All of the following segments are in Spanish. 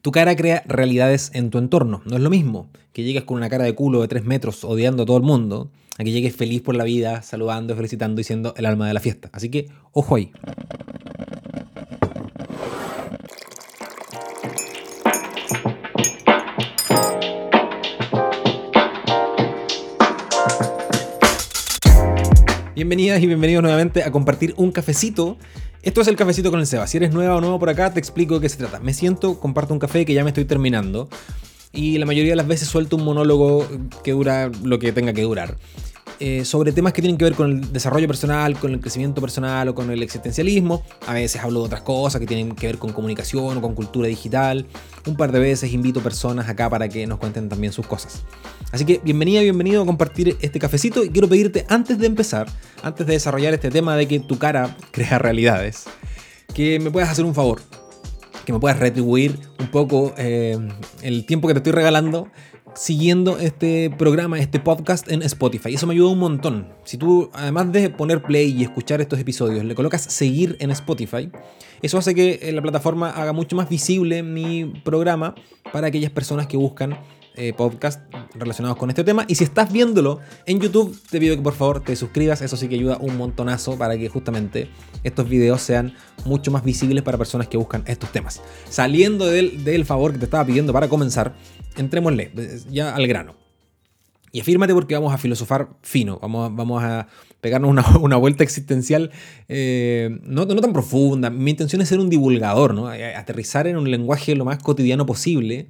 Tu cara crea realidades en tu entorno. No es lo mismo que llegues con una cara de culo de 3 metros odiando a todo el mundo, a que llegues feliz por la vida, saludando, felicitando y siendo el alma de la fiesta. Así que, ojo ahí. Bienvenidas y bienvenidos nuevamente a compartir un cafecito. Esto es el cafecito con el Seba. Si eres nueva o nuevo por acá, te explico de qué se trata. Me siento, comparto un café que ya me estoy terminando. Y la mayoría de las veces suelto un monólogo que dura lo que tenga que durar. Eh, sobre temas que tienen que ver con el desarrollo personal, con el crecimiento personal o con el existencialismo. A veces hablo de otras cosas que tienen que ver con comunicación o con cultura digital. Un par de veces invito personas acá para que nos cuenten también sus cosas. Así que bienvenida, bienvenido a compartir este cafecito y quiero pedirte antes de empezar, antes de desarrollar este tema de que tu cara crea realidades, que me puedas hacer un favor, que me puedas retribuir un poco eh, el tiempo que te estoy regalando siguiendo este programa, este podcast en Spotify. Eso me ayuda un montón. Si tú, además de poner play y escuchar estos episodios, le colocas seguir en Spotify, eso hace que eh, la plataforma haga mucho más visible mi programa para aquellas personas que buscan eh, podcast relacionados con este tema. Y si estás viéndolo en YouTube, te pido que por favor te suscribas. Eso sí que ayuda un montonazo para que justamente estos videos sean mucho más visibles para personas que buscan estos temas. Saliendo del, favor que te estaba pidiendo para comenzar, entrémosle ya al grano. Y afírmate porque vamos a filosofar fino, vamos, vamos a pegarnos una, vuelta existencial eh, no, no, tan profunda. Mi intención es ser un divulgador, ¿no? aterrizar en un lenguaje lo más cotidiano posible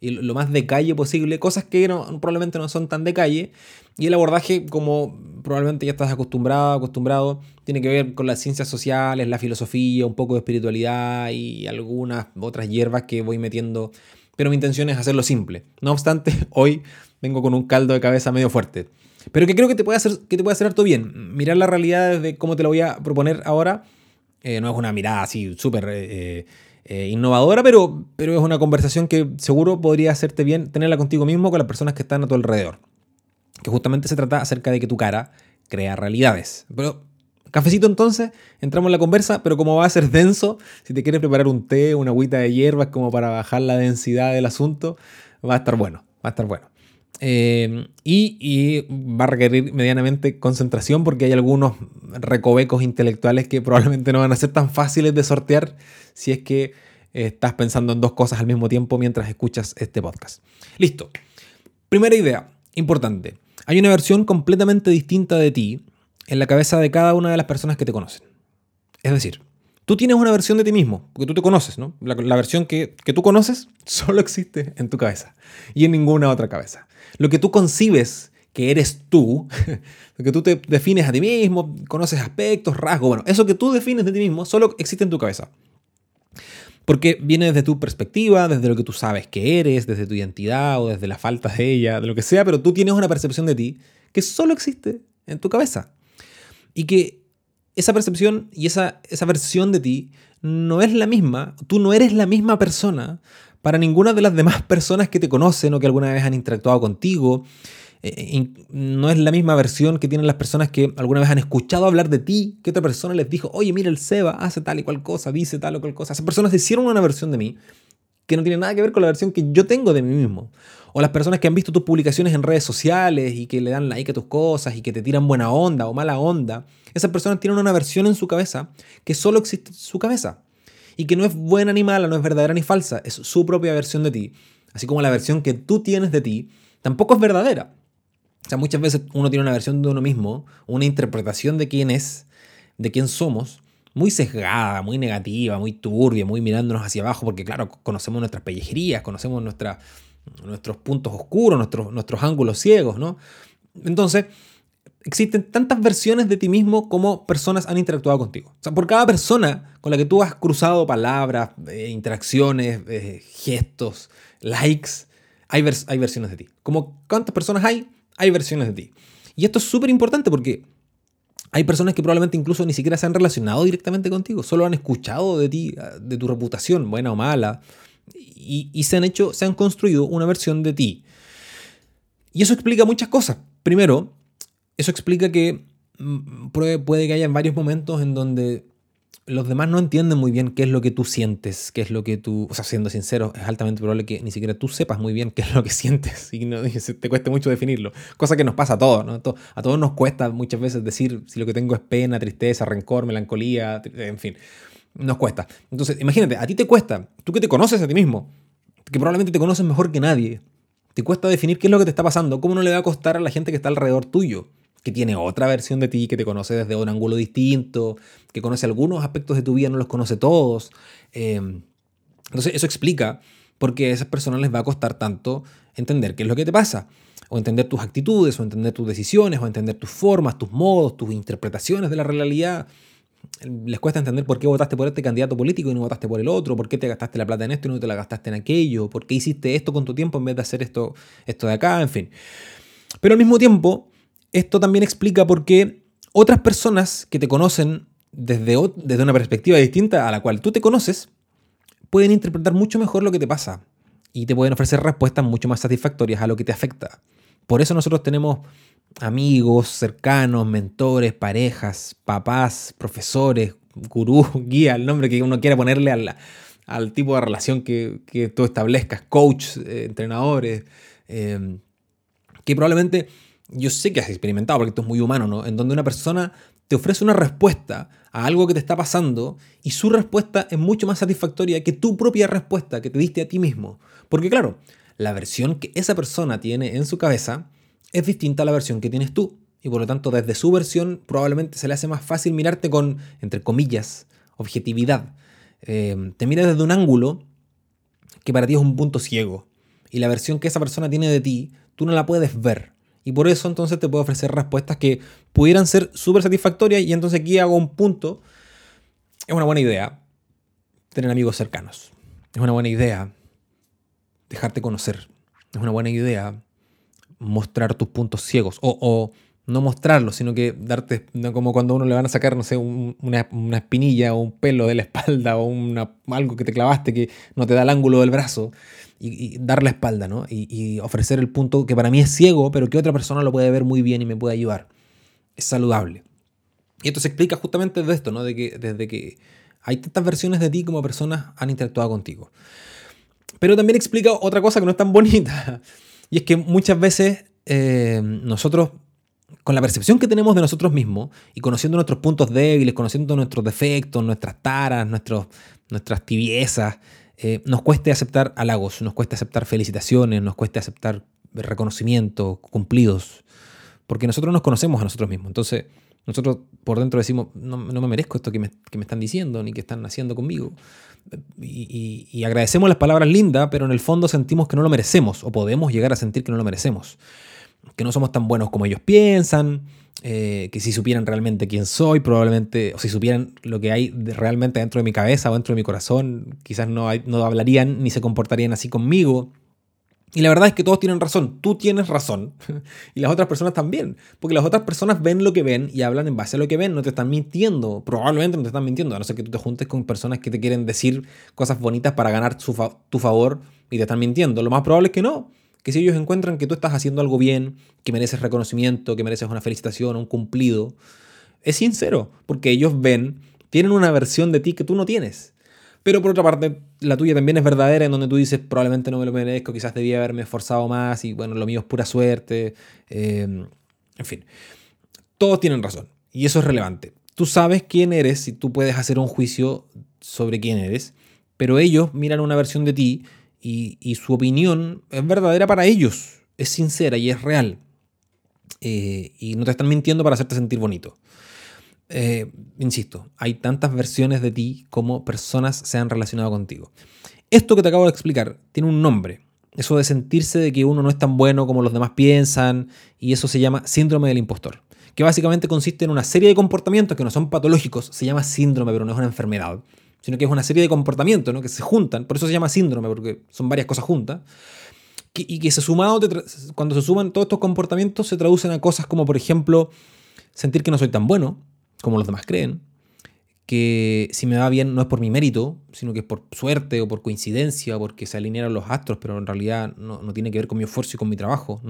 y lo más de calle posible, cosas que no, probablemente no son tan de calle. Y el abordaje, como probablemente ya estás acostumbrado, acostumbrado, tiene que ver con las ciencias sociales, la filosofía, un poco de espiritualidad y algunas otras hierbas que voy metiendo. Pero mi intención es hacerlo simple. No obstante, hoy vengo con un caldo de cabeza medio fuerte. Pero que creo que te puede hacer, que te puede hacer harto bien. Mirar la realidad desde cómo te lo voy a proponer ahora. Eh, no es una mirada así súper eh, eh, innovadora, pero, pero es una conversación que seguro podría hacerte bien tenerla contigo mismo, con las personas que están a tu alrededor. Que justamente se trata acerca de que tu cara crea realidades. Pero, cafecito entonces, entramos en la conversa, pero como va a ser denso, si te quieres preparar un té, una agüita de hierbas como para bajar la densidad del asunto, va a estar bueno, va a estar bueno. Eh, y, y, va a requerir medianamente concentración porque hay algunos recovecos intelectuales que probablemente no van a ser tan fáciles de sortear si es que eh, estás pensando en dos cosas al mismo tiempo mientras escuchas este podcast. Listo. Primera idea, importante. Hay una versión completamente distinta de ti en la cabeza de cada una de las personas que te conocen. Es decir, tú tienes una versión de ti mismo, porque tú te conoces, ¿no? La, versión que, que tú conoces solo existe en tu cabeza y en ninguna otra cabeza. Lo que tú concibes que eres tú, lo que tú te defines a ti mismo, conoces aspectos, rasgos, bueno, eso que tú defines de ti mismo solo existe en tu cabeza. Porque viene desde tu perspectiva, desde lo que tú sabes que eres, desde tu identidad o desde la falta de ella, de lo que sea, pero tú tienes una percepción de ti que solo existe en tu cabeza. Y que esa percepción y esa, esa versión de ti no es la misma, tú no eres la misma persona para ninguna de las demás personas que te conocen o que alguna vez han interactuado contigo. Eh, no es la misma versión que tienen las personas que alguna vez han escuchado hablar de ti, que otra persona les dijo, oye, mira el Seba, hace tal y cual cosa, dice tal o cual cosa. Esas personas hicieron una versión de mí que no tiene nada que ver con la versión que yo tengo de mí mismo. O las personas que han visto tus publicaciones en redes sociales y que le dan like a tus cosas y que te tiran buena onda o mala onda. Esas personas tienen una versión en su cabeza que solo existe en su cabeza y que no es buena ni mala, no es verdadera ni falsa, es su propia versión de ti, así como la versión que tú tienes de ti tampoco es verdadera. O sea, muchas veces uno tiene una versión de uno mismo, una interpretación de quién es, de quién somos, muy sesgada, muy negativa, muy turbia, muy mirándonos hacia abajo, porque claro, conocemos nuestras pellejerías, conocemos nuestros puntos oscuros, nuestros, nuestros ángulos ciegos, ¿no? Entonces, existen tantas versiones de ti mismo como personas han interactuado contigo. O sea, por cada persona con la que tú has cruzado palabras, eh, interacciones, eh, gestos, likes, hay, hay versiones de ti. Como cuántas personas hay, hay versiones de ti. Y esto es súper importante porque hay personas que probablemente incluso ni siquiera se han relacionado directamente contigo, solo han escuchado de ti, de tu reputación, buena o mala, y, y se han hecho, se han construido una versión de ti. Y eso explica muchas cosas. Primero, eso explica que mm, puede que haya varios momentos en donde los demás no entienden muy bien qué es lo que tú sientes, qué es lo que tú, o sea, siendo sincero, es altamente probable que ni siquiera tú sepas muy bien qué es lo que sientes y no, te cueste mucho definirlo. Cosa que nos pasa a todos, ¿no? A todos nos cuesta muchas veces decir si lo que tengo es pena, tristeza, rencor, melancolía, en fin, nos cuesta. Entonces, imagínate, a ti te cuesta, tú que te conoces a ti mismo, que probablemente te conoces mejor que nadie, te cuesta definir qué es lo que te está pasando, cómo no le va a costar a la gente que está alrededor tuyo que tiene otra versión de ti, que te conoce desde un ángulo distinto, que conoce algunos aspectos de tu vida, no los conoce todos. Em, entonces eso explica por qué a esas personas les va a costar tanto entender qué es lo que te pasa, o entender tus actitudes, o entender tus decisiones, o entender tus formas, tus modos, tus interpretaciones de la realidad. Les cuesta entender por qué votaste por este candidato político y no votaste por el otro, por qué te gastaste la plata en esto y no te la gastaste en aquello, por qué hiciste esto con tu tiempo en vez de hacer esto, esto de acá, en fin. Pero al mismo tiempo, esto también explica por qué otras personas que te conocen desde, desde una perspectiva distinta a la cual tú te conoces, pueden interpretar mucho mejor lo que te pasa y te pueden ofrecer respuestas mucho más satisfactorias a lo que te afecta. Por eso nosotros tenemos amigos cercanos, mentores, parejas, papás, profesores, gurú, guía, el nombre que uno quiera ponerle al, al tipo de relación que, que tú establezcas, coach, eh, entrenadores, eh, que probablemente yo sé que has experimentado, porque esto es muy humano, ¿no? En donde una persona te ofrece una respuesta a algo que te está pasando y su respuesta es mucho más satisfactoria que tu propia respuesta que te diste a ti mismo. Porque claro, la versión que esa persona tiene en su cabeza es distinta a la versión que tienes tú. Y por lo tanto, desde su versión probablemente se le hace más fácil mirarte con, entre comillas, objetividad. Eh, te mira desde un ángulo que para ti es un punto ciego. Y la versión que esa persona tiene de ti, tú no la puedes ver. Y por eso entonces te puedo ofrecer respuestas que pudieran ser súper satisfactorias. Y entonces aquí hago un punto. Es una buena idea tener amigos cercanos. Es una buena idea dejarte conocer. Es una buena idea mostrar tus puntos ciegos. O, no mostrarlos, sino que darte, como cuando uno le van a sacar, no sé, una, espinilla o un pelo de la espalda o algo que te clavaste que no te da el ángulo del brazo y, dar la espalda, ¿no? Y, ofrecer el punto que para mí es ciego, pero que otra persona lo puede ver muy bien y me puede ayudar. Es saludable. Y esto se explica justamente de esto, ¿no? De que, desde que hay tantas versiones de ti como personas han interactuado contigo. Pero también explica otra cosa que no es tan bonita. Y es que muchas veces eh, nosotros, con la percepción que tenemos de nosotros mismos y conociendo nuestros puntos débiles, conociendo nuestros defectos, nuestras taras, nuestras tibiezas, eh, nos cueste aceptar halagos, nos cueste aceptar felicitaciones, nos cueste aceptar reconocimiento, cumplidos, porque nosotros nos conocemos a nosotros mismos. Entonces, nosotros por dentro decimos, no, me merezco esto que me, están diciendo ni que están haciendo conmigo. Y, agradecemos las palabras lindas, pero en el fondo sentimos que no lo merecemos, o podemos llegar a sentir que no lo merecemos. Que no somos tan buenos como ellos piensan, eh, que si supieran realmente quién soy, probablemente, o si supieran lo que hay realmente dentro de mi cabeza o dentro de mi corazón, quizás no, no hablarían ni se comportarían así conmigo. Y la verdad es que todos tienen razón, tú tienes razón y las otras personas también, porque las otras personas ven lo que ven y hablan en base a lo que ven, no te están mintiendo, probablemente no te están mintiendo, a no ser que tú te juntes con personas que te quieren decir cosas bonitas para ganar tu favor y te están mintiendo. Lo más probable es que no, que si ellos encuentran que tú estás haciendo algo bien, que mereces reconocimiento, que mereces una felicitación, un cumplido, es sincero, porque ellos ven, tienen una versión de ti que tú no tienes. Pero por otra parte, la tuya también es verdadera, en donde tú dices, probablemente no me lo merezco, quizás debía haberme esforzado más y bueno, lo mío es pura suerte. Em, en fin, todos tienen razón y eso es relevante. Tú sabes quién eres y tú puedes hacer un juicio sobre quién eres, pero ellos miran una versión de ti y, su opinión es verdadera para ellos, es sincera y es real. Eh, y no te están mintiendo para hacerte sentir bonito. Eh, insisto, hay tantas versiones de ti como personas se han relacionado contigo. Esto que te acabo de explicar tiene un nombre. Eso de sentirse de que uno no es tan bueno como los demás piensan, y eso se llama síndrome del impostor, que básicamente consiste en una serie de comportamientos que no son patológicos, se llama síndrome, pero no es una enfermedad, sino que es una serie de comportamientos ¿no? que se juntan, por eso se llama síndrome, porque son varias cosas juntas, y que se sumado, cuando se suman todos estos comportamientos se traducen a cosas como, por ejemplo, sentir que no soy tan bueno como los demás creen, que si me va bien no es por mi mérito, sino que es por suerte o por coincidencia, o porque se alinearon los astros, pero en realidad no, no tiene que ver con mi esfuerzo y con mi trabajo.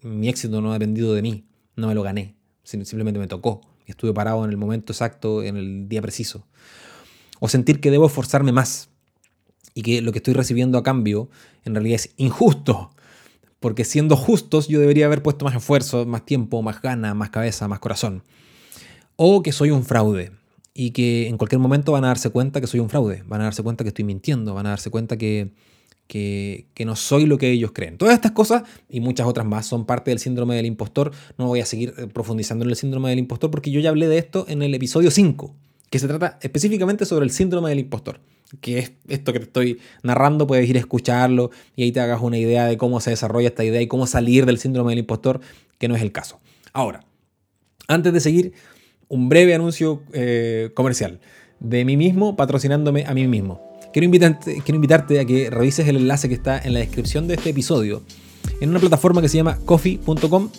mi éxito no ha dependido de mí, no me lo gané, simplemente me tocó estuve parado en el momento exacto, en el día preciso. O sentir que debo esforzarme más y que lo que estoy recibiendo a cambio en realidad es injusto. Porque siendo justos yo debería haber puesto más esfuerzo, más tiempo, más ganas, más cabeza, más corazón. O que soy un fraude y que en cualquier momento van a darse cuenta que soy un fraude, van a darse cuenta que estoy mintiendo, van a darse cuenta que, que, no soy lo que ellos creen. Todas estas cosas y muchas otras más son parte del síndrome del impostor. No voy a seguir eh, profundizando en el síndrome del impostor porque yo ya hablé de esto en el episodio 5, que se trata específicamente sobre el síndrome del impostor. Que es esto que te estoy narrando, puedes ir a escucharlo y ahí te hagas una idea de cómo se desarrolla esta idea y cómo salir del síndrome del impostor, que no es el caso. Ahora, antes de seguir, un breve anuncio eh, comercial de mí mismo patrocinándome a mí mismo. Quiero invitarte, quiero invitarte a que revises el enlace que está en la descripción de este episodio en una plataforma que se llama coffee.com.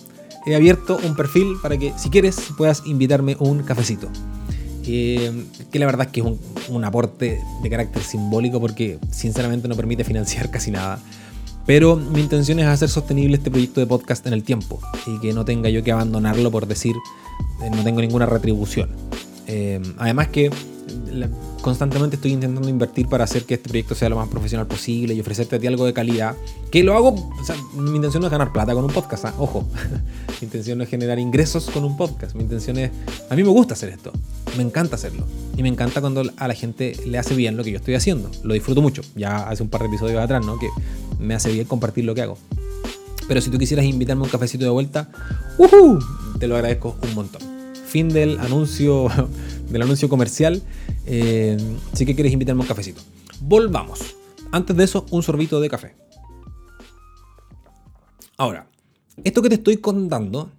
He abierto un perfil para que si quieres puedas invitarme un cafecito. Que la verdad es que es un, un, aporte de carácter simbólico porque sinceramente no permite financiar casi nada. Pero mi intención es hacer sostenible este proyecto de podcast en el tiempo y que no tenga yo que abandonarlo por decir eh, no tengo ninguna retribución. Eh, además que constantemente estoy intentando invertir para hacer que este proyecto sea lo más profesional posible y ofrecerte a ti algo de calidad. Que lo hago, o sea, mi intención no es ganar plata con un podcast, ¿ah? ojo. mi intención no es generar ingresos con un podcast. Mi intención es, a mí me gusta hacer esto, me encanta hacerlo. Y me encanta cuando a la gente le hace bien lo que yo estoy haciendo. Lo disfruto mucho. Ya hace un par de episodios atrás, ¿no? Que me hace bien compartir lo que hago. Pero si tú quisieras invitarme a un cafecito de vuelta, te lo agradezco un montón. Fin del anuncio, del anuncio comercial. Eh, si que quieres invitarme a un cafecito. Volvamos. Antes de eso, un sorbito de café. Ahora, esto que te estoy contando,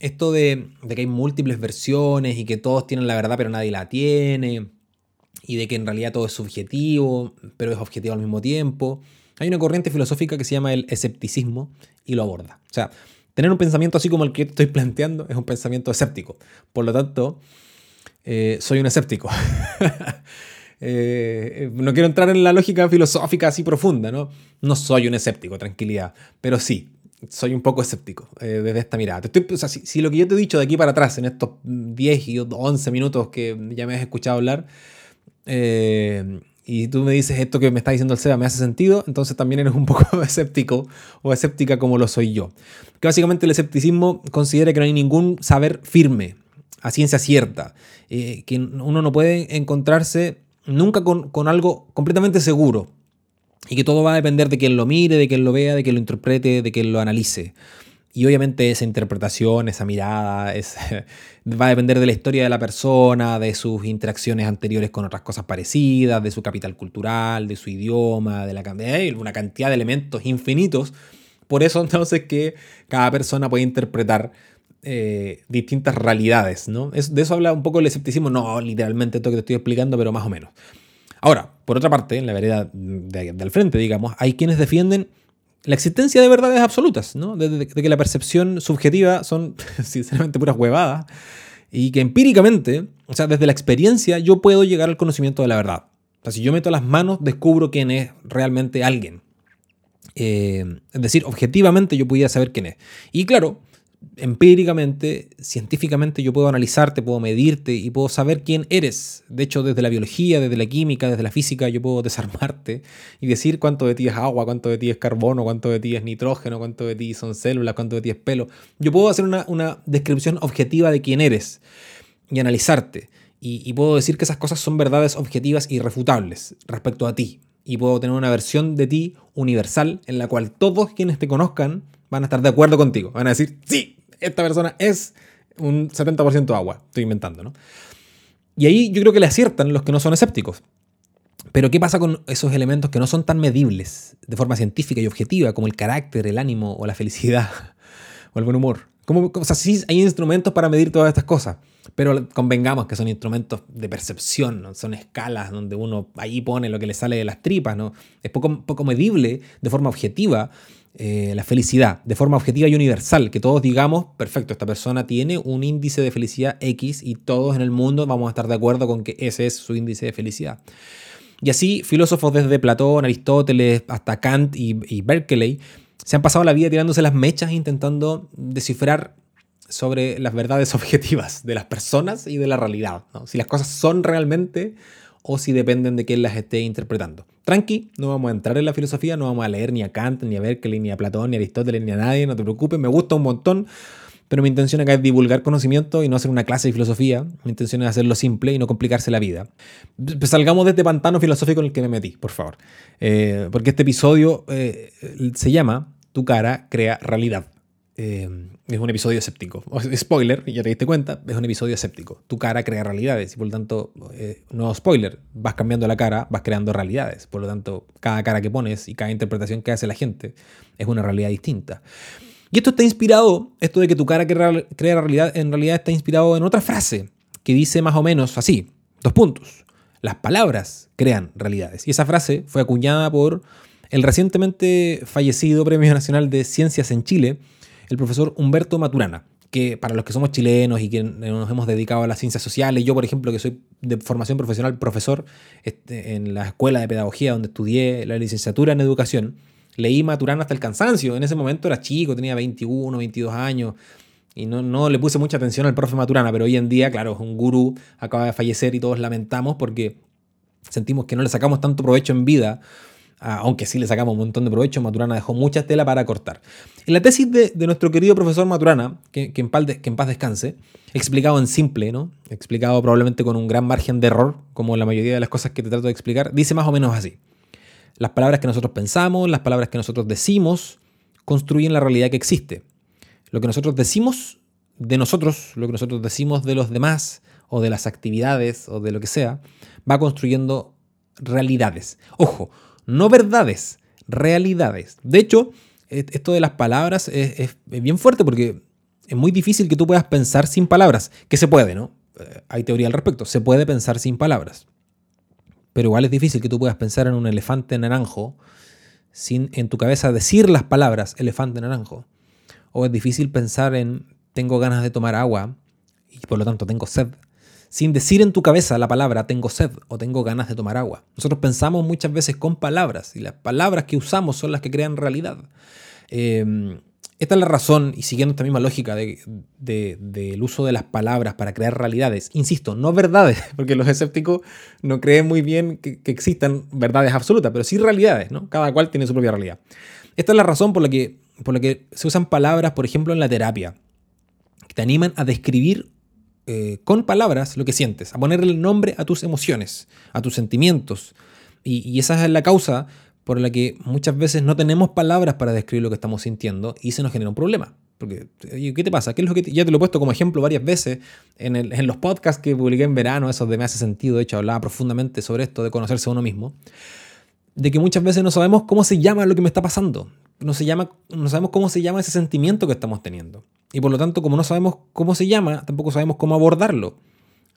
esto de, de, que hay múltiples versiones y que todos tienen la verdad pero nadie la tiene, y de que en realidad todo es subjetivo, pero es objetivo al mismo tiempo, hay una corriente filosófica que se llama el escepticismo y lo aborda. O sea, tener un pensamiento así como el que estoy planteando es un pensamiento escéptico. Por lo tanto, eh, soy un escéptico. Eh, no quiero entrar en la lógica filosófica así profunda, ¿no? No soy un escéptico, tranquilidad. Pero sí, soy un poco escéptico eh, desde esta mirada. si, lo que yo te he dicho de aquí para atrás, en estos 10 y 11 minutos que ya me has escuchado hablar, y tú me dices esto que me está diciendo el SEBA me hace sentido, entonces también eres un poco escéptico o escéptica como lo soy yo. Que básicamente el escepticismo considera que no hay ningún saber firme, a ciencia cierta, eh, que uno no puede encontrarse nunca con, algo completamente seguro y que todo va a depender de quien lo mire, de quien lo vea, de quien lo interprete, de quien lo analice. Y obviamente esa interpretación, esa mirada, va a depender de la historia de la persona, de sus interacciones anteriores con otras cosas parecidas, de su capital cultural, de su idioma, de la una cantidad de elementos infinitos. Por eso entonces que cada persona puede interpretar eh, distintas realidades, ¿no? de eso habla un poco el escepticismo, no literalmente todo lo que te estoy explicando, pero más o menos. Ahora, por otra parte, en la vereda del frente, digamos, hay quienes defienden la existencia de verdades absolutas, ¿no? De, que la percepción subjetiva son, sinceramente, puras huevadas. Y que empíricamente, o sea, desde la experiencia, yo puedo llegar al conocimiento de la verdad. O sea, si yo meto las manos, descubro quién es realmente alguien. Eh, es decir, objetivamente yo podía saber quién es. Y claro, empíricamente, científicamente yo puedo analizarte, puedo medirte y puedo saber quién eres. De hecho, desde la biología, desde la química, desde la física, yo puedo desarmarte y decir cuánto de ti es agua, cuánto de ti es carbono, cuánto de ti es nitrógeno, cuánto de ti son células, cuánto de ti es pelo. Yo puedo hacer una, descripción objetiva de quién eres y analizarte. Y, puedo decir que esas cosas son verdades objetivas y irrefutables respecto a ti. Y puedo tener una versión de ti universal en la cual todos quienes te conozcan van a estar de acuerdo contigo. Van a decir, sí, esta persona es un 70% agua. Estoy inventando, ¿no? Y ahí yo creo que le aciertan los que no son escépticos. Pero ¿qué pasa con esos elementos que no son tan medibles de forma científica y objetiva como el carácter, el ánimo o la felicidad o el buen humor? ¿Cómo, o sea, sí hay instrumentos para medir todas estas cosas, pero convengamos que son instrumentos de percepción, ¿no? son escalas donde uno ahí pone lo que le sale de las tripas, ¿no? Es poco, poco medible de forma objetiva eh, la felicidad de forma objetiva y universal, que todos digamos, perfecto, esta persona tiene un índice de felicidad X y todos en el mundo vamos a estar de acuerdo con que ese es su índice de felicidad. Y así, filósofos desde Platón, Aristóteles, hasta Kant y, Berkeley se han pasado la vida tirándose las mechas intentando descifrar sobre las verdades objetivas de las personas y de la realidad. Si las cosas son realmente o si dependen de quién las esté interpretando. Tranqui, no vamos a entrar en la filosofía, no vamos a leer ni a Kant, ni a Berkeley, ni a Platón, ni a Aristóteles, ni a nadie, no te preocupes, me gusta un montón, pero mi intención acá es divulgar conocimiento y no hacer una clase de filosofía, mi intención es hacerlo simple y no complicarse la vida. Pues salgamos de este pantano filosófico en el que me metí, por favor, eh, porque este episodio eh, se llama Tu cara crea realidad. Eh, es un episodio escéptico. Spoiler, ya te diste cuenta, es un episodio escéptico. Tu cara crea realidades y por lo tanto, eh, no spoiler, vas cambiando la cara, vas creando realidades. Por lo tanto, cada cara que pones y cada interpretación que hace la gente es una realidad distinta. Y esto está inspirado, esto de que tu cara crea, crea realidad, en realidad está inspirado en otra frase que dice más o menos así, dos puntos. Las palabras crean realidades. Y esa frase fue acuñada por el recientemente fallecido Premio Nacional de Ciencias en Chile, el profesor Humberto Maturana, que para los que somos chilenos y que nos hemos dedicado a las ciencias sociales, yo por ejemplo que soy de formación profesional profesor este, en la escuela de pedagogía donde estudié la licenciatura en educación, leí Maturana hasta el cansancio, en ese momento era chico, tenía 21, 22 años, y no, no, le puse mucha atención al profe Maturana, pero hoy en día, claro, es un gurú, acaba de fallecer y todos lamentamos porque sentimos que no le sacamos tanto provecho en vida aunque sí le sacamos un montón de provecho, Maturana dejó mucha tela para cortar. En la tesis de, nuestro querido profesor Maturana, que, en paz que, en paz descanse, explicado en simple, ¿no? explicado probablemente con un gran margen de error, como la mayoría de las cosas que te trato de explicar, dice más o menos así. Las palabras que nosotros pensamos, las palabras que nosotros decimos, construyen la realidad que existe. Lo que nosotros decimos de nosotros, lo que nosotros decimos de los demás, o de las actividades, o de lo que sea, va construyendo realidades. Ojo, no verdades, realidades. De hecho, e-, esto de las palabras es, bien fuerte porque es muy difícil que tú puedas pensar sin palabras, que se puede, ¿no? Eh, hay teoría al respecto, se puede pensar sin palabras. Pero igual es difícil que tú puedas pensar en un elefante naranjo sin en tu cabeza decir las palabras elefante naranjo. O es difícil pensar en tengo ganas de tomar agua y por lo tanto tengo sed sin decir en tu cabeza la palabra tengo sed o tengo ganas de tomar agua. Nosotros pensamos muchas veces con palabras y las palabras que usamos son las que crean realidad. Em, esta es la razón, y siguiendo esta misma lógica del uso de las palabras para crear realidades, insisto, no verdades, porque los escépticos no creen muy bien que, existan verdades absolutas, pero sí realidades, ¿no? Cada cual tiene su propia realidad. Esta es la razón por la que, por la que se usan palabras, por ejemplo, en la terapia, que te animan a describir eh, con palabras lo que sientes, a ponerle nombre a tus emociones, a tus sentimientos. Y, esa es la causa por la que muchas veces no tenemos palabras para describir lo que estamos sintiendo y se nos genera un problema. Porque, ¿qué te pasa? ¿Qué que ya te lo he puesto como ejemplo varias veces en, en, los podcasts que publiqué en verano, esos de Me hace sentido, de hecho hablaba profundamente sobre esto, de conocerse a uno mismo, de que muchas veces no sabemos cómo se llama lo que me está pasando, no, se llama, no sabemos cómo se llama ese sentimiento que estamos teniendo. Y por lo tanto, como no sabemos cómo se llama, tampoco sabemos cómo abordarlo.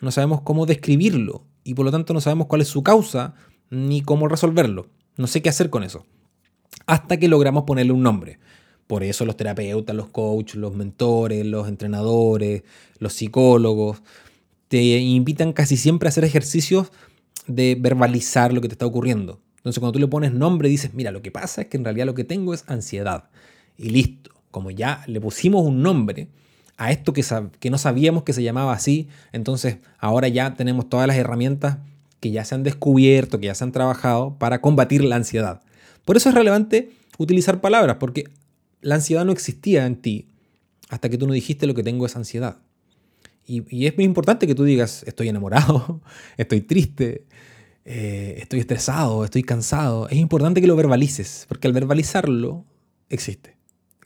No sabemos cómo describirlo. Y por lo tanto no sabemos cuál es su causa ni cómo resolverlo. No sé qué hacer con eso. Hasta que logramos ponerle un nombre. Por eso los terapeutas, los coaches, los mentores, los entrenadores, los psicólogos, te invitan casi siempre a hacer ejercicios de verbalizar lo que te está ocurriendo. Entonces cuando tú le pones nombre dices, mira, lo que pasa es que en realidad lo que tengo es ansiedad. Y listo como ya le pusimos un nombre a esto que, no sabíamos que se llamaba así, entonces ahora ya tenemos todas las herramientas que ya se han descubierto, que ya se han trabajado para combatir la ansiedad. Por eso es relevante utilizar palabras, porque la ansiedad no existía en ti hasta que tú no dijiste lo que tengo es ansiedad. Y, es muy importante que tú digas, estoy enamorado, estoy triste, eh, estoy estresado, estoy cansado. Es importante que lo verbalices, porque al verbalizarlo existe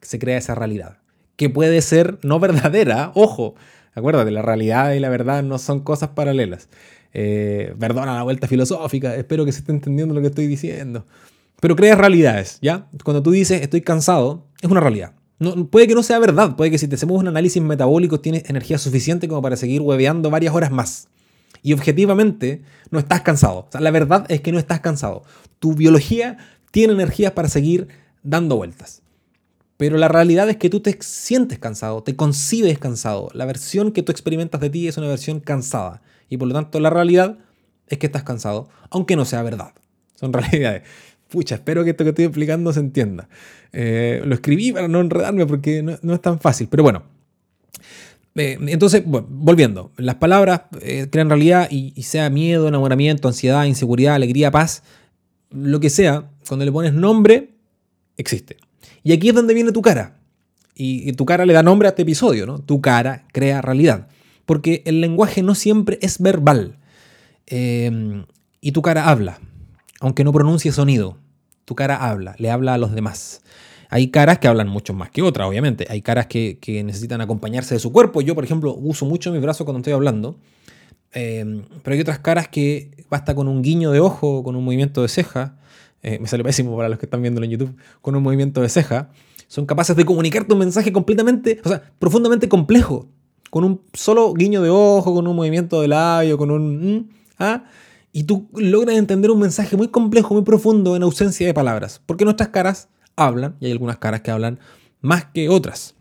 se crea esa realidad, que puede ser no verdadera, ojo, acuérdate, la realidad y la verdad no son cosas paralelas. Eh, perdona la vuelta filosófica, espero que se esté entendiendo lo que estoy diciendo. Pero creas realidades, ¿ya? Cuando tú dices estoy cansado, es una realidad. No, puede que no sea verdad, puede que si te hacemos un análisis metabólico tienes energía suficiente como para seguir hueveando varias horas más. Y objetivamente no estás cansado. La verdad es que no estás cansado. Tu biología tiene energía para seguir dando vueltas. Pero la realidad es que tú te sientes cansado, te concibes cansado. La versión que tú experimentas de ti es una versión cansada. Y por lo tanto la realidad es que estás cansado, aunque no sea verdad. Son realidades. Pucha, espero que esto que estoy explicando se entienda. Eh, lo escribí para no enredarme porque no, es tan fácil. Pero bueno, Eh, entonces, volviendo, las palabras eh, crean realidad y, sea miedo, enamoramiento, ansiedad, inseguridad, alegría, paz, lo que sea, cuando le pones nombre, existe. Y aquí es donde viene tu cara. Y, tu cara le da nombre a este episodio, ¿no? Tu cara crea realidad. Porque el lenguaje no siempre es verbal. Eh, y tu cara habla, aunque no pronuncie sonido. Tu cara habla, le habla a los demás. Hay caras que hablan mucho más que otras, obviamente. Hay caras que, necesitan acompañarse de su cuerpo. Yo, por ejemplo, uso mucho mi brazo cuando estoy hablando. Em, pero hay otras caras que basta con un guiño de ojo, con un movimiento de ceja. Eh, me sale pésimo para los que están viendo en YouTube. Con un movimiento de ceja. Son capaces de comunicarte un mensaje completamente, o sea, profundamente complejo. Con un solo guiño de ojo, con un movimiento de labio, con un... Mm, ¿ah? Y tú logras entender un mensaje muy complejo, muy profundo en ausencia de palabras. Porque nuestras caras hablan, y hay algunas caras que hablan más que otras.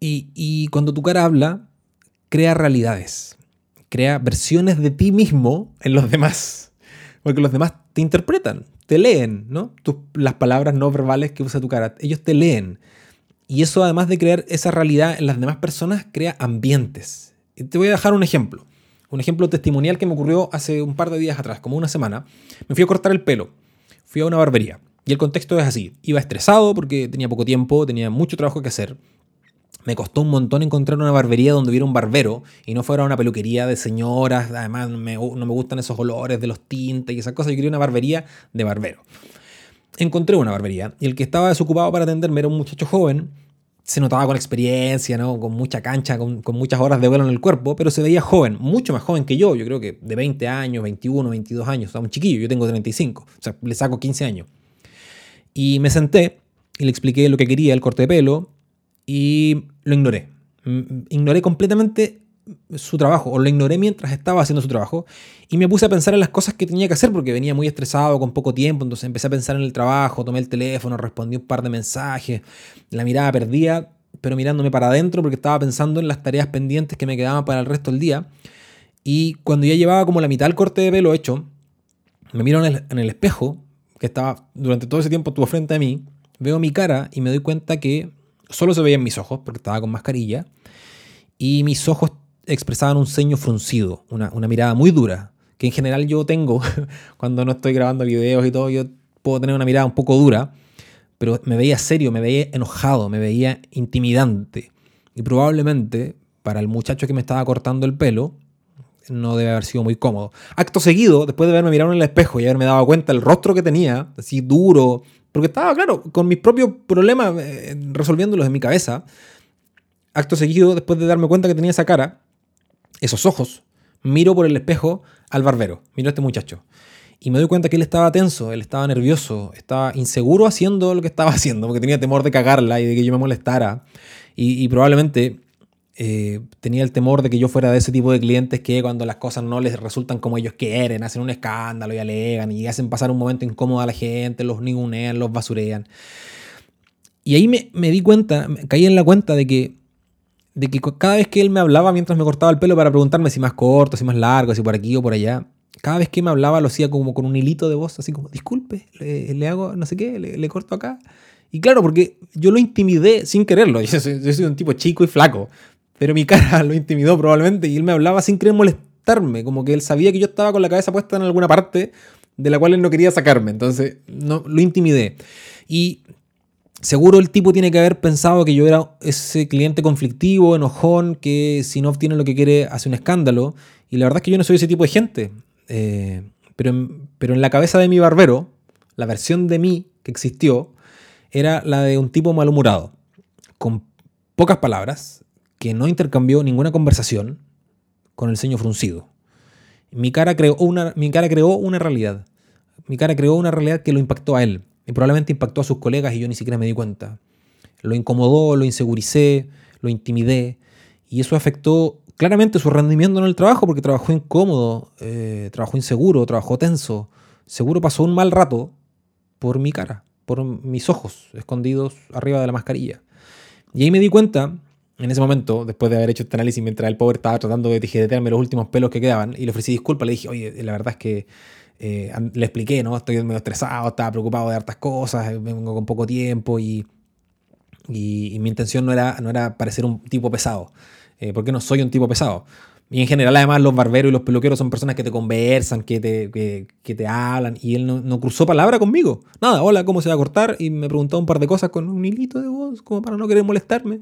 Y, cuando tu cara habla, crea realidades, crea versiones de ti mismo en los demás, porque los demás te interpretan, te leen, ¿no? las palabras no verbales que usa tu cara, ellos te leen. Y eso además de crear esa realidad en las demás personas, crea ambientes. te voy a dejar un ejemplo. Un ejemplo testimonial que me ocurrió hace un par de días atrás, como una semana. Me fui a cortar el pelo. Fui a una barbería. Y el contexto es así. Iba estresado porque tenía poco tiempo, tenía mucho trabajo que hacer. Me costó un montón encontrar una barbería donde hubiera un barbero y no fuera una peluquería de señoras. Además, no me gustan esos olores de los tintes y esas cosas. Yo quería una barbería de barbero. Encontré una barbería y el que estaba desocupado para atenderme era un muchacho joven. Se notaba con experiencia, ¿no? con mucha cancha, con, con muchas horas de vuelo en el cuerpo, pero se veía joven, mucho más joven que yo. Yo creo que de 20 años, 21, 22 años. Estaba un chiquillo, yo tengo 35. O sea, le saco 15 años. Y me senté y le expliqué lo que quería, el corte de pelo, y lo ignoré. Ignoré completamente su trabajo, o lo ignoré mientras estaba haciendo su trabajo, y me puse a pensar en las cosas que tenía que hacer porque venía muy estresado, con poco tiempo, entonces empecé a pensar en el trabajo, tomé el teléfono, respondí un par de mensajes, la mirada perdía, pero mirándome para adentro porque estaba pensando en las tareas pendientes que me quedaban para el resto del día. Y cuando ya llevaba como la mitad del corte de pelo hecho, me miro en el, en el espejo que estaba durante todo ese tiempo estuvo frente a mí, veo mi cara y me doy cuenta que solo se veían mis ojos, porque estaba con mascarilla, y mis ojos expresaban un ceño fruncido, una, mirada muy dura, que en general yo tengo cuando no estoy grabando videos y todo, yo puedo tener una mirada un poco dura, pero me veía serio, me veía enojado, me veía intimidante. Y probablemente para el muchacho que me estaba cortando el pelo, no debe haber sido muy cómodo. Acto seguido, después de haberme mirado en el espejo y haberme dado cuenta del rostro que tenía, así duro, porque estaba, claro, con mis propios problemas eh, resolviéndolos en mi cabeza, acto seguido, después de darme cuenta que tenía esa cara, esos ojos, miro por el espejo al barbero, miro a este muchacho. Y me doy cuenta que él estaba tenso, él estaba nervioso, estaba inseguro haciendo lo que estaba haciendo, porque tenía temor de cagarla y de que yo me molestara. Y, y probablemente eh, tenía el temor de que yo fuera de ese tipo de clientes que cuando las cosas no les resultan como ellos quieren, hacen un escándalo y alegan y hacen pasar un momento incómodo a la gente, los ningunean, los basurean. Y ahí me, di cuenta, caí en la cuenta de que, de que cada vez que él me hablaba mientras me cortaba el pelo para preguntarme si más corto, si más largo, si por aquí o por allá, cada vez que me hablaba lo hacía como con un hilito de voz, así como, disculpe, le, hago no sé qué, le, corto acá. Y claro, porque yo lo intimidé sin quererlo. yo soy, un tipo chico y flaco pero mi cara lo intimidó probablemente y él me hablaba sin querer molestarme, como que él sabía que yo estaba con la cabeza puesta en alguna parte de la cual él no quería sacarme, entonces no, lo intimidé. Y seguro el tipo tiene que haber pensado que yo era ese cliente conflictivo, enojón, que si no obtiene lo que quiere hace un escándalo, y la verdad es que yo no soy ese tipo de gente. Eh, pero, pero en la cabeza de mi barbero, la versión de mí que existió, era la de un tipo malhumorado, con pocas palabras, que no intercambió ninguna conversación con el ceño fruncido. Mi cara, creó una, mi cara creó una realidad. Mi cara creó una realidad que lo impactó a él. Y probablemente impactó a sus colegas y yo ni siquiera me di cuenta. Lo incomodó, lo inseguricé, lo intimidé. Y eso afectó claramente su rendimiento en el trabajo porque trabajó incómodo, eh, trabajó inseguro, trabajó tenso. Seguro pasó un mal rato por mi cara, por mis ojos escondidos arriba de la mascarilla. Y ahí me di cuenta en ese momento, después de haber hecho este análisis, mientras el pobre estaba tratando de tijeretearme los últimos pelos que quedaban, y le ofrecí disculpas, le dije, oye, la verdad es que eh, le expliqué, ¿no? Estoy medio estresado, estaba preocupado de hartas cosas, vengo con poco tiempo y, Y, mi intención no era, no era parecer un tipo pesado, eh, porque no soy un tipo pesado. Y en general, además, los barberos y los peluqueros son personas que te conversan, que te, que, te hablan. Y él no, cruzó palabra conmigo. Nada, hola, ¿cómo se va a cortar? Y me preguntó un par de cosas con un hilito de voz, como para no querer molestarme.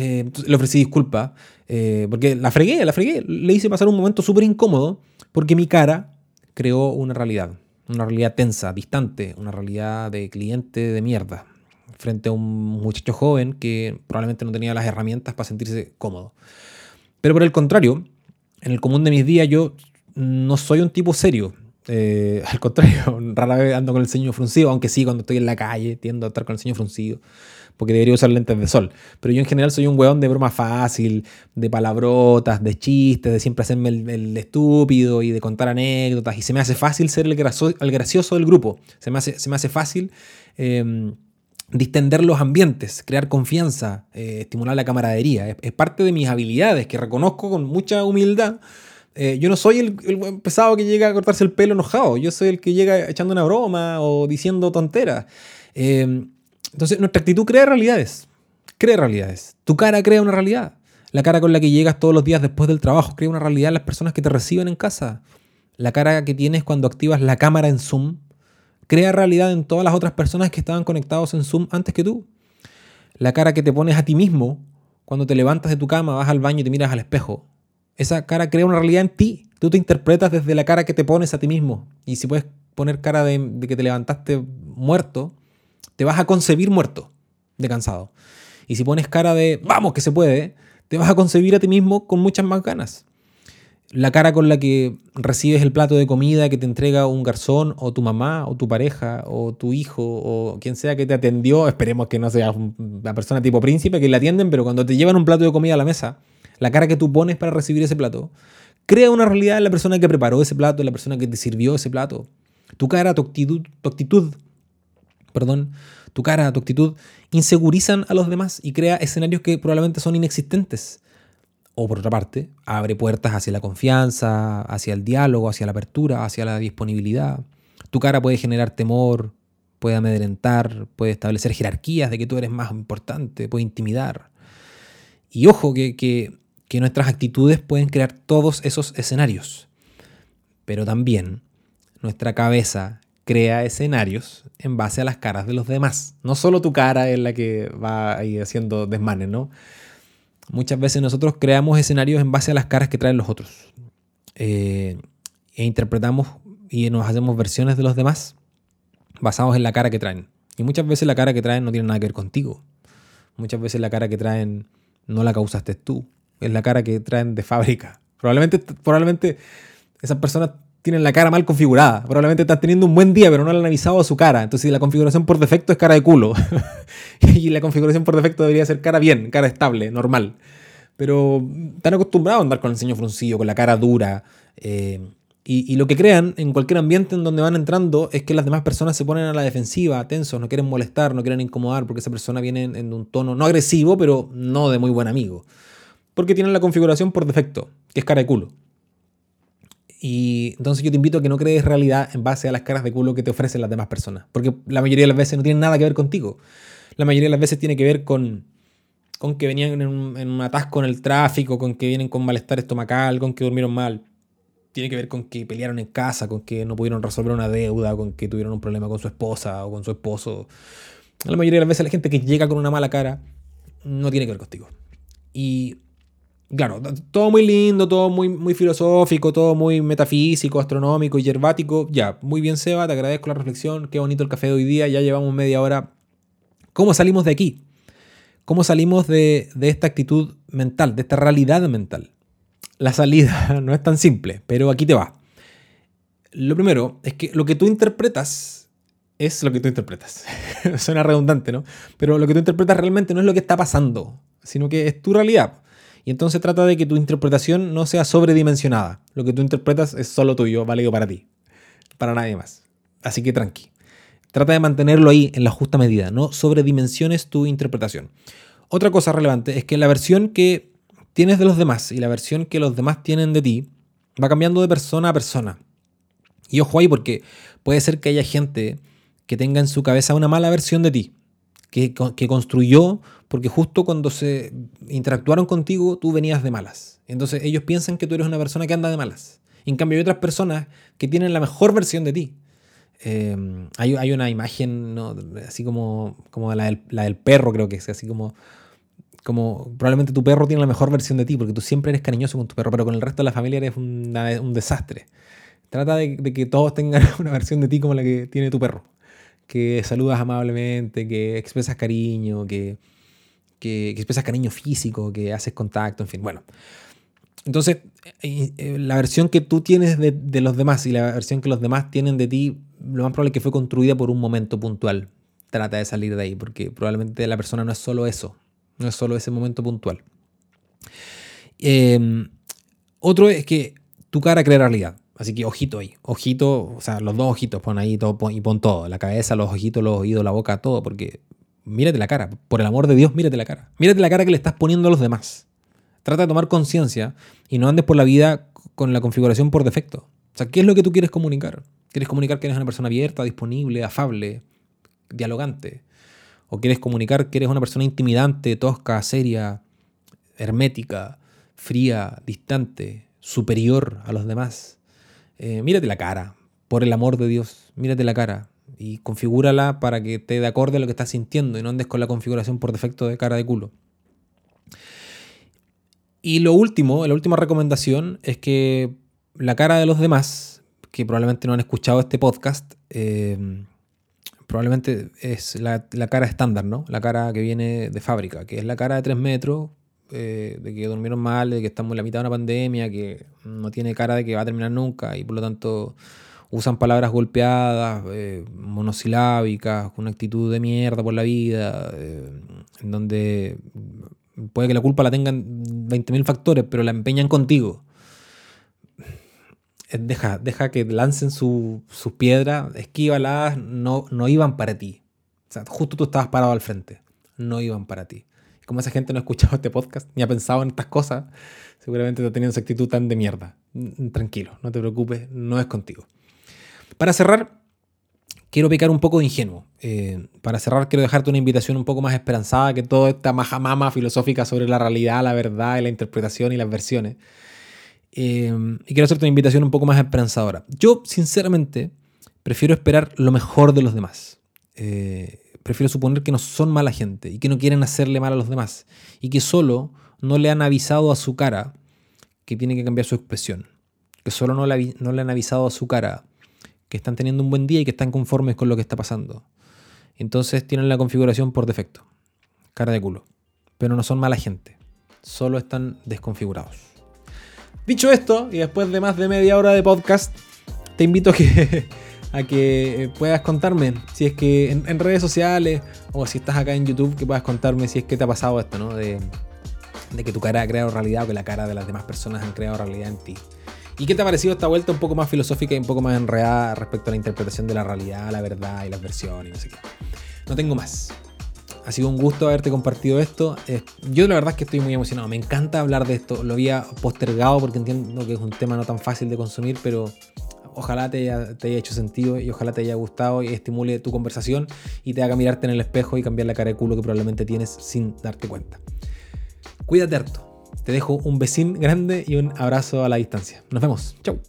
Eh, le ofrecí disculpas, eh, porque la fregué, la fregué. Le hice pasar un momento súper incómodo, porque mi cara creó una realidad. Una realidad tensa, distante, una realidad de cliente de mierda, frente a un muchacho joven que probablemente no tenía las herramientas para sentirse cómodo. Pero por el contrario, en el común de mis días yo no soy un tipo serio. Eh, al contrario, rara vez ando con el ceño fruncido, aunque sí, cuando estoy en la calle tiendo a estar con el ceño fruncido, porque debería usar lentes de sol. Pero yo en general soy un weón de broma fácil, de palabrotas, de chistes, de siempre hacerme el, estúpido y de contar anécdotas. Y se me hace fácil ser el, gracioso del grupo. Se me hace, se me hace fácil em, distender los ambientes, crear confianza, eh, estimular la camaradería. Es, parte de mis habilidades que reconozco con mucha humildad. Eh, yo no soy el, pesado que llega a cortarse el pelo enojado, yo soy el que llega echando una broma o diciendo tonteras. Em, entonces, nuestra actitud crea realidades. Crea realidades. Tu cara crea una realidad. La cara con la que llegas todos los días después del trabajo crea una realidad en las personas que te reciben en casa. La cara que tienes cuando activas la cámara en Zoom crea realidad en todas las otras personas que estaban conectados en Zoom antes que tú. La cara que te pones a ti mismo cuando te levantas de tu cama, vas al baño y te miras al espejo. Esa cara crea una realidad en ti. Tú te interpretas desde la cara que te pones a ti mismo. Y si puedes poner cara de, que te levantaste muerto, te vas a concebir muerto de cansado. Y si pones cara de vamos que se puede, te vas a concebir a ti mismo con muchas más ganas la cara con la que recibes el plato de comida que te entrega un garzón o tu mamá o tu pareja o tu hijo o quien sea que te atendió, esperemos que no sea una persona tipo príncipe que le atienden, pero cuando te llevan un plato de comida a la mesa, la cara que tú pones para recibir ese plato, crea una realidad en la persona que preparó ese plato, en la persona que te sirvió ese plato. Tu cara, tu actitud, tu actitud, perdón, tu cara, tu actitud insegurizan a los demás y crea escenarios que probablemente son inexistentes o por otra parte, abre puertas hacia la confianza, hacia el diálogo, hacia la apertura, hacia la disponibilidad. Tu cara puede generar temor, puede amedrentar, puede establecer jerarquías de que tú eres más importante, puede intimidar. Y ojo que, que nuestras actitudes pueden crear todos esos escenarios. Pero también nuestra cabeza crea escenarios en base a las caras de los demás. No solo tu cara es la que va ahí haciendo desmanes, ¿no? Muchas veces nosotros creamos escenarios en base a las caras que traen los otros. Eh, e interpretamos y nos hacemos versiones de los demás basados en la cara que traen. Y muchas veces la cara que traen no tiene nada que ver contigo. Muchas veces la cara que traen no la causaste tú. Es la cara que traen de fábrica. Probablemente, probablemente esas personas tienen la cara mal configurada. Probablemente están teniendo un buen día, pero no le han avisado a su cara. Entonces la configuración por defecto es cara de culo. y la configuración por defecto debería ser cara bien, cara estable, normal. Pero están acostumbrados a andar con el ceño fruncido, con la cara dura. Eh, y, lo que crean en cualquier ambiente en donde van entrando es que las demás personas se ponen a la defensiva, tensos, no quieren molestar, no quieren incomodar, porque esa persona viene en un tono no agresivo, pero no de muy buen amigo. Porque tienen la configuración por defecto, que es cara de culo. Y entonces yo te invito a que no crees realidad en base a las caras de culo que te ofrecen las demás personas. Porque la mayoría de las veces no tienen nada que ver contigo. La mayoría de las veces tiene que ver con, con que venían en un, en un atasco en el tráfico, con que vienen con malestar estomacal, con que durmieron mal. Tiene que ver con que pelearon en casa, con que no pudieron resolver una deuda, con que tuvieron un problema con su esposa o con su esposo. La mayoría de las veces la gente que llega con una mala cara no tiene que ver contigo. Y Claro, todo muy lindo, todo muy, muy filosófico, todo muy metafísico, astronómico y yerbático. Ya, muy bien, Seba, te agradezco la reflexión. Qué bonito el café de hoy día. Ya llevamos media hora. ¿Cómo salimos de aquí? ¿Cómo salimos de, de esta actitud mental, de esta realidad mental? La salida no es tan simple, pero aquí te va. Lo primero es que lo que tú interpretas es lo que tú interpretas. Suena redundante, ¿no? Pero lo que tú interpretas realmente no es lo que está pasando, sino que es tu realidad. Y entonces trata de que tu interpretación no sea sobredimensionada. Lo que tú interpretas es solo tuyo, válido para ti, para nadie más. Así que tranqui. Trata de mantenerlo ahí en la justa medida, no sobredimensiones tu interpretación. Otra cosa relevante es que la versión que tienes de los demás y la versión que los demás tienen de ti va cambiando de persona a persona. Y ojo ahí porque puede ser que haya gente que tenga en su cabeza una mala versión de ti. que, que construyó porque justo cuando se interactuaron contigo tú venías de malas. Entonces ellos piensan que tú eres una persona que anda de malas. En cambio hay otras personas que tienen la mejor versión de ti. Eh, hay, hay, una imagen, así como, como la, del, la, del, perro, creo que es así como, como probablemente tu perro tiene la mejor versión de ti, porque tú siempre eres cariñoso con tu perro, pero con el resto de la familia eres un desastre. Trata de, de, que todos tengan una versión de ti como la que tiene tu perro, que saludas amablemente, que expresas cariño, que, que, que expresas cariño físico, que haces contacto, en fin, bueno. Entonces, eh, eh, la versión que tú tienes de, de, los demás y la versión que los demás tienen de ti, lo más probable es que fue construida por un momento puntual. Trata de salir de ahí, porque probablemente la persona no es solo eso, no es solo ese momento puntual. Eh, otro es que tu cara crea realidad. Así que ojito ahí, ojito, o sea, los dos ojitos, pon ahí todo pon, y pon todo, la cabeza, los ojitos, los oídos, la boca, todo, porque mírate la cara, por el amor de Dios, mírate la cara. Mírate la cara que le estás poniendo a los demás. Trata de tomar conciencia y no andes por la vida con la configuración por defecto. O sea, ¿qué es lo que tú quieres comunicar? ¿Quieres comunicar que eres una persona abierta, disponible, afable, dialogante? ¿O quieres comunicar que eres una persona intimidante, tosca, seria, hermética, fría, distante, superior a los demás? Eh, mírate la cara, por el amor de Dios, mírate la cara y configúrala para que te dé acorde a lo que estás sintiendo y no andes con la configuración por defecto de cara de culo. Y lo último, la última recomendación es que la cara de los demás, que probablemente no han escuchado este podcast, eh, probablemente es la, la, cara estándar, ¿no? La cara que viene de fábrica, que es la cara de 3 metros, eh, de que durmieron mal, de que estamos en la mitad de una pandemia, que no tiene cara de que va a terminar nunca y por lo tanto usan palabras golpeadas, eh, monosilábicas, con una actitud de mierda por la vida, eh, en donde puede que la culpa la tengan 20.000 factores, pero la empeñan contigo. Deja, deja que lancen sus su piedras, esquívalas, no, no iban para ti. O sea, justo tú estabas parado al frente, no iban para ti. Como esa gente no ha escuchado este podcast ni ha pensado en estas cosas, seguramente no tenían esa actitud tan de mierda. Tranquilo, no te preocupes, no es contigo. Para cerrar, quiero picar un poco de ingenuo. Eh, para cerrar, quiero dejarte una invitación un poco más esperanzada que toda esta majamama filosófica sobre la realidad, la verdad y la interpretación y las versiones. Eh, y quiero hacerte una invitación un poco más esperanzadora. Yo, sinceramente, prefiero esperar lo mejor de los demás. Eh, prefiero suponer que no son mala gente y que no quieren hacerle mal a los demás y que solo no le han avisado a su cara que tiene que cambiar su expresión. Que solo no le han avisado a su cara que están teniendo un buen día y que están conformes con lo que está pasando. Entonces tienen la configuración por defecto. Cara de culo. Pero no son mala gente. Solo están desconfigurados. Dicho esto, y después de más de media hora de podcast, te invito a que, puedas contarme si es que en, en, redes sociales o si estás acá en YouTube, que puedas contarme si es que te ha pasado esto, ¿no? De, de que tu cara ha creado realidad o que la cara de las demás personas han creado realidad en ti. ¿Y qué te ha parecido esta vuelta un poco más filosófica y un poco más enredada respecto a la interpretación de la realidad, la verdad y las versiones y no sé qué? No tengo más. Ha sido un gusto haberte compartido esto. yo la verdad es que estoy muy emocionado. Me encanta hablar de esto. Lo había postergado porque entiendo que es un tema no tan fácil de consumir, pero ojalá te haya, hecho sentido y ojalá te haya gustado y estimule tu conversación y te haga mirarte en el espejo y cambiar la cara de culo que probablemente tienes sin darte cuenta. Cuídate harto. Te dejo un besín grande y un abrazo a la distancia. Nos vemos. Chau.